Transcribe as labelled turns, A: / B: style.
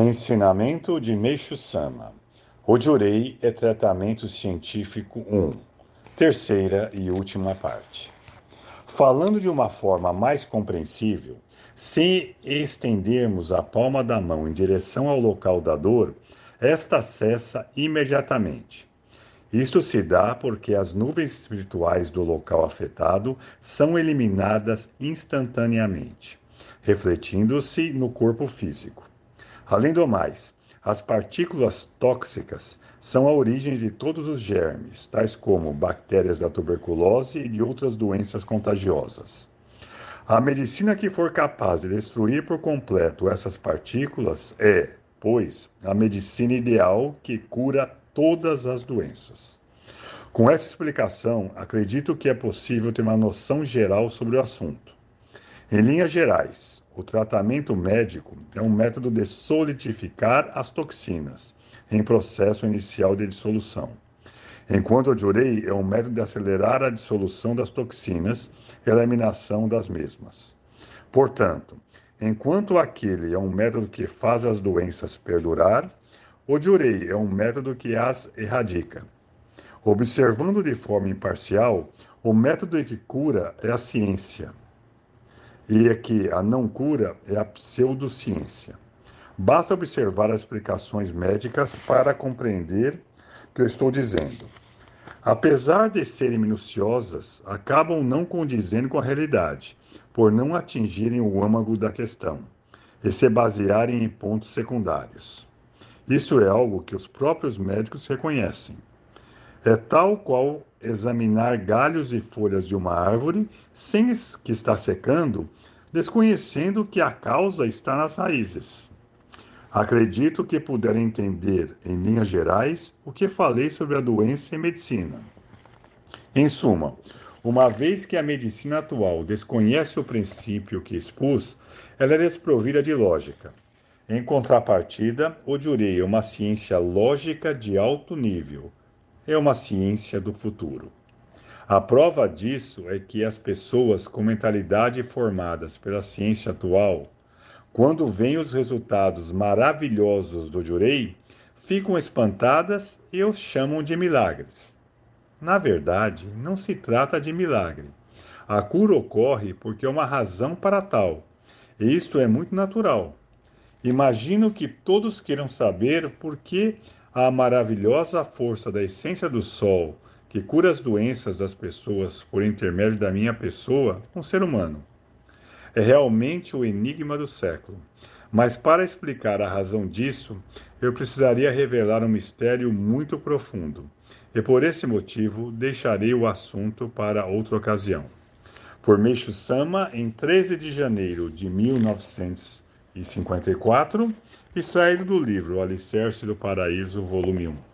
A: Ensinamento de Meixo Sama. Ojurei é tratamento científico 1. Terceira e última parte. Falando de uma forma mais compreensível, se estendermos a palma da mão em direção ao local da dor, esta cessa imediatamente. Isto se dá porque as nuvens espirituais do local afetado são eliminadas instantaneamente, refletindo-se no corpo físico. Além do mais, as partículas tóxicas são a origem de todos os germes, tais como bactérias da tuberculose e de outras doenças contagiosas. A medicina que for capaz de destruir por completo essas partículas é, pois, a medicina ideal que cura todas as doenças. Com essa explicação, acredito que é possível ter uma noção geral sobre o assunto. Em linhas gerais, o tratamento médico é um método de solidificar as toxinas em processo inicial de dissolução. Enquanto o Jurei é um método de acelerar a dissolução das toxinas e a eliminação das mesmas. Portanto, enquanto aquele é um método que faz as doenças perdurar, o Jurei é um método que as erradica. Observando de forma imparcial, o método que cura é a ciência e é que a não cura é a pseudociência. Basta observar as explicações médicas para compreender o que eu estou dizendo. Apesar de serem minuciosas, acabam não condizendo com a realidade, por não atingirem o âmago da questão e se basearem em pontos secundários. Isso é algo que os próprios médicos reconhecem. É tal qual examinar galhos e folhas de uma árvore sem que está secando, desconhecendo que a causa está nas raízes. Acredito que puder entender, em linhas gerais, o que falei sobre a doença e medicina. Em suma, uma vez que a medicina atual desconhece o princípio que expus, ela é desprovida de lógica. Em contrapartida, o Jurei é uma ciência lógica de alto nível, é uma ciência do futuro. A prova disso é que as pessoas com mentalidade formadas pela ciência atual, quando veem os resultados maravilhosos do Jurei, ficam espantadas e os chamam de milagres. Na verdade, não se trata de milagre. A cura ocorre porque há uma razão para tal, e isto é muito natural. Imagino que todos queiram saber por que a maravilhosa força da essência do sol, que cura as doenças das pessoas por intermédio da minha pessoa, um ser humano. É realmente o enigma do século. Mas para explicar a razão disso, eu precisaria revelar um mistério muito profundo. E por esse motivo deixarei o assunto para outra ocasião. Por Meixo Sama, em 13 de janeiro de 1900 e 54, extraído do livro O Alicerce do Paraíso, volume 1.